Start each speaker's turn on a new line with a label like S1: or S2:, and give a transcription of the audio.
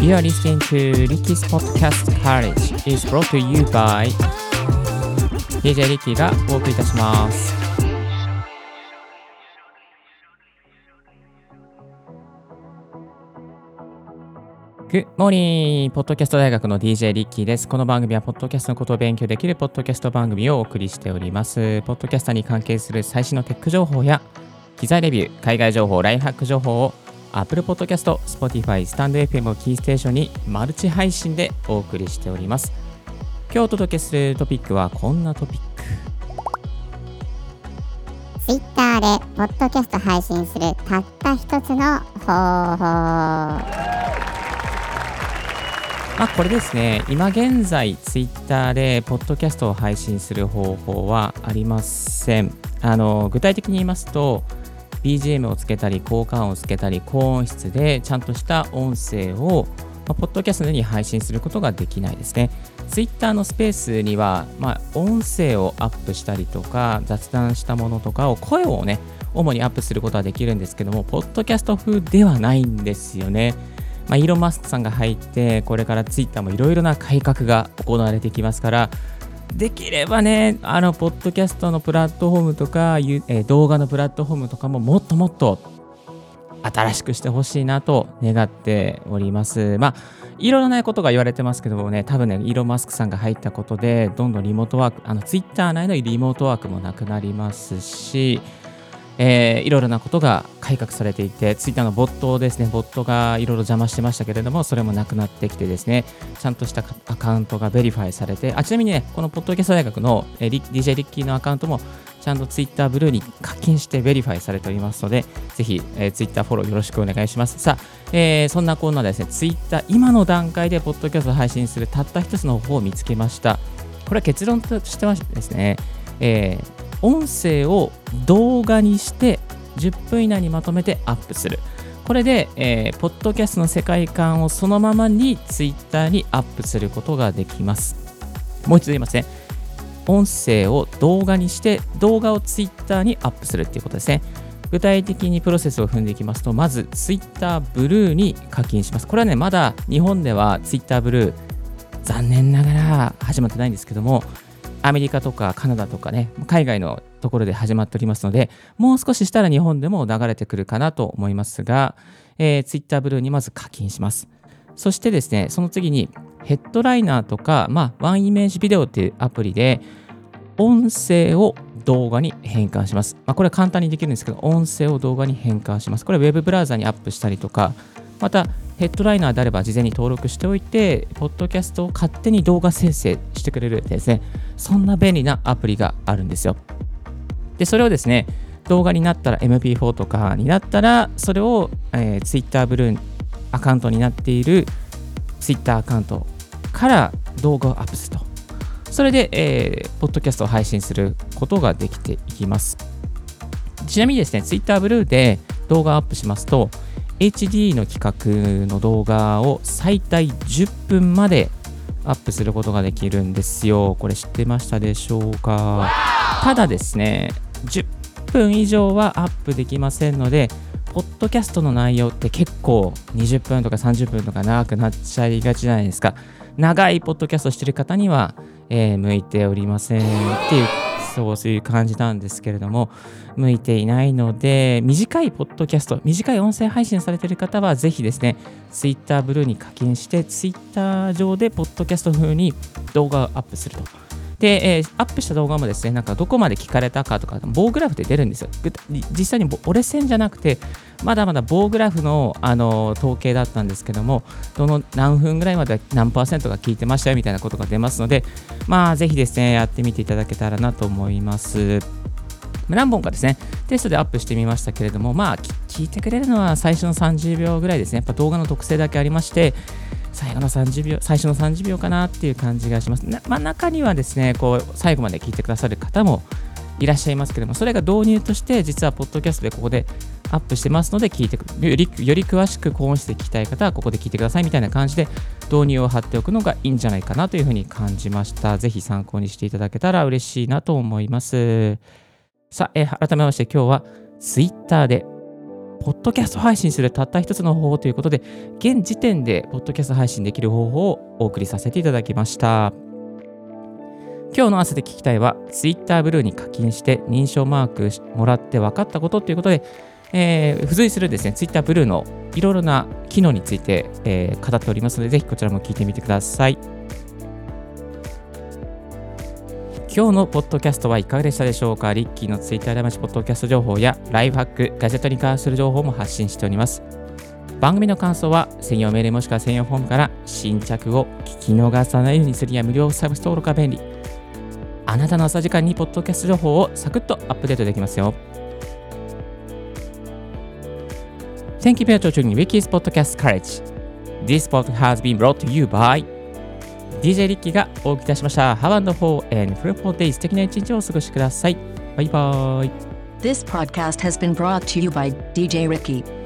S1: You are listening to Ricky's Podcast College is brought to you by DJ リッキーがお送りいたします。グッモーニーポッドキャスト大学の DJ リッキーです。この番組は、ポッドキャストのことを勉強できるポッドキャスト番組をお送りしております。ポッドキャスターに関係する最新のテック情報や、機材レビュー、海外情報、ライフハック情報を Apple Podcast、Spotify、スタンド FM をキーステーションにマルチ配信でお送りしております。今日お届けするトピックはこんなトピック。
S2: ツイッターでポッドキャスト配信するたった一つの方法
S1: まあ、これですね、今現在、ツイッターでポッドキャストを配信する方法はありません。あの具体的に言いますと、BGM をつけたり、効果音をつけたり、高音質でちゃんとした音声を、ポッドキャストに配信することができないですね。ツイッターのスペースには、まあ、音声をアップしたりとか、雑談したものとかを、声をね、主にアップすることはできるんですけども、ポッドキャスト風ではないんですよね。まあ、イーロン・マスクさんが入って、これからツイッターもいろいろな改革が行われてきますから、できればね、あの、ポッドキャストのプラットフォームとか、えー動画のプラットフォームとかももっともっと新しくしてほしいなと願っております。まあ、いろいろなことが言われてますけどもね、多分ね、イーロン・マスクさんが入ったことで、どんどんリモートワーク、あの、ツイッター内のリモートワークもなくなりますし、えーいろいろなことが改革されていて、ツイッターのボットですね、ボットがいろいろ邪魔してましたけれども、それもなくなってきてですね、ちゃんとしたアカウントが verify されて、あちなみにね、このポッドキャスト大学の、DJ リッキーのアカウントも、ちゃんとツイッターブルーに課金して verify されておりますので、ぜひ、えー、ツイッターフォローよろしくお願いします。さあ、えーそんなこんなでですね、ツイッター、今の段階でポッドキャスト配信するたった一つの方法を見つけました。これは結論としてはですね、えー音声を動画にして10分以内にまとめてアップする。これで、えーポッドキャストの世界観をそのままにツイッターにアップすることができます。もう一度言いますね。音声を動画にして動画をツイッターにアップするっていうことですね。具体的にプロセスを踏んでいきますと、まずツイッターブルーに課金します。これはね、まだ日本ではツイッターブルー、残念ながら始まってないんですけども、アメリカとかカナダとかね、海外のところで始まっておりますので、もう少ししたら日本でも流れてくるかなと思いますが、えー、ツイッターブルーにまず課金します。そしてですね、その次にヘッドライナーとか、まあ、ワンイメージビデオっていうアプリで、音声を動画に変換します。まあ、これは簡単にできるんですけど、音声を動画に変換します。これは Web ブラウザにアップしたりとか、またヘッドライナーであれば事前に登録しておいて、ポッドキャストを勝手に動画生成してくれるですね、そんな便利なアプリがあるんですよ。で、それをですね、動画になったら MP4 とかになったら、それを、えー、Twitter ブルーアカウントになっている Twitter アカウントから動画をアップすると。それで、えー、ポッドキャストを配信することができていきます。ちなみにですね、Twitter ブルーで動画をアップしますと、HD の企画の動画を最大10分までアップすることができるんですよ。これ知ってましたでしょうか？ただですね、10分以上はアップできませんので、ポッドキャストの内容って結構20分とか30分とか長くなっちゃいがちじゃないですか。長いポッドキャストしてる方には、えー向いておりませんっていう、そうそういう感じなんですけれども、向いていないので、短いポッドキャスト、短い音声配信されている方は、ぜひですね、Twitter ブルーに課金して、Twitter 上でポッドキャスト風に動画をアップすると。で、えーアップした動画もですね、なんかどこまで聞かれたかとか、棒グラフで出るんですよ。実際に折れ線じゃなくて、まだまだ棒グラフの、あの統計だったんですけども、どの何分ぐらいまで何パーセントが聞いてましたよみたいなことが出ますので、まあ、ぜひですね、やってみていただけたらなと思います。何本かですね、テストでアップしてみましたけれども、まあ、聞いてくれるのは最初の30秒ぐらいですね。やっぱ動画の特性だけありまして、最後の30秒、最初の30秒かなっていう感じがします。まあ、中にはですね、こう、最後まで聞いてくださる方もいらっしゃいますけども、それが導入として、実はポッドキャストでここでアップしてますので、聞いてよりより詳しく高音質で聞きたい方は、ここで聞いてくださいみたいな感じで、導入を貼っておくのがいいんじゃないかなというふうに感じました。ぜひ参考にしていただけたら嬉しいなと思います。さあ、え改めまして今日は Twitter でポッドキャスト配信するたった一つの方法ということで、現時点でポッドキャスト配信できる方法をお送りさせていただきました。今日の朝で聞きたいは、Twitter ブルーに課金して認証マークもらって分かったことということで、えー、付随するですね、Twitter ブルーのいろいろな機能について、えー、語っておりますので、ぜひこちらも聞いてみてください。今日のポッドキャストはいかがでしたでしょうか？リッキーの Twitter でましポッドキャスト情報やライフハック、ガジェットに関する情報も発信しております。番組の感想は専用メールもしくは専用フォームから新着を聞き逃さないようにするには無料サービス登録が便利。あなたの朝時間にポッドキャスト情報をサクッとアップデートできますよ。Thank you for tuning Ricky's Podcast Courage. This podcast has been brought to you by DJ リッキーがお送りいたしました。Have and for and fruitful day 素敵な一日をお過ごしください。バイバイ。
S3: This podcast has been brought to you by DJ Ricky.